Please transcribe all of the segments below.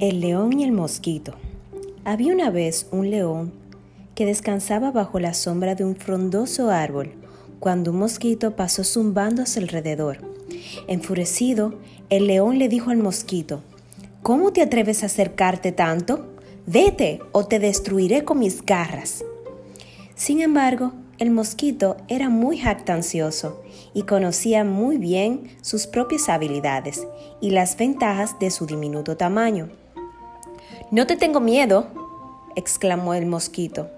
El león y el mosquito. Había una vez un león que descansaba bajo la sombra de un frondoso árbol cuando un mosquito pasó zumbando a su alrededor. Enfurecido, el león le dijo al mosquito, ¿Cómo te atreves a acercarte tanto? Vete o te destruiré con mis garras. Sin embargo, el mosquito era muy jactancioso y conocía muy bien sus propias habilidades y las ventajas de su diminuto tamaño. No te tengo miedo, exclamó el mosquito.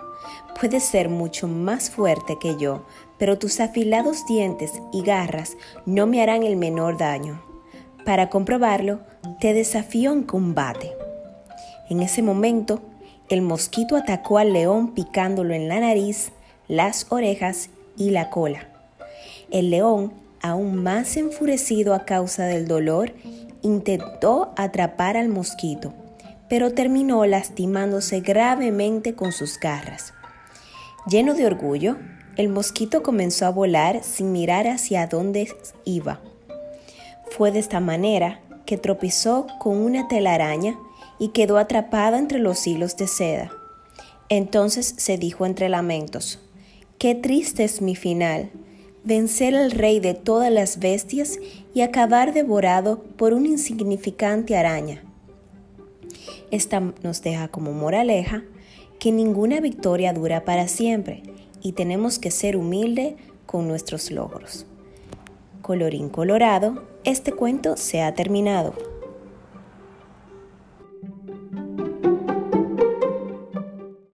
Puedes ser mucho más fuerte que yo, pero tus afilados dientes y garras no me harán el menor daño. Para comprobarlo, te desafío en combate. En ese momento, el mosquito atacó al león picándolo en la nariz, las orejas y la cola. El león, aún más enfurecido a causa del dolor, intentó atrapar al mosquito pero terminó lastimándose gravemente con sus garras. Lleno de orgullo, el mosquito comenzó a volar sin mirar hacia dónde iba. Fue de esta manera que tropezó con una telaraña y quedó atrapado entre los hilos de seda. Entonces se dijo entre lamentos, Qué triste es mi final, vencer al rey de todas las bestias y acabar devorado por una insignificante araña. Esta nos deja como moraleja que ninguna victoria dura para siempre y tenemos que ser humildes con nuestros logros. Colorín colorado, este cuento se ha terminado.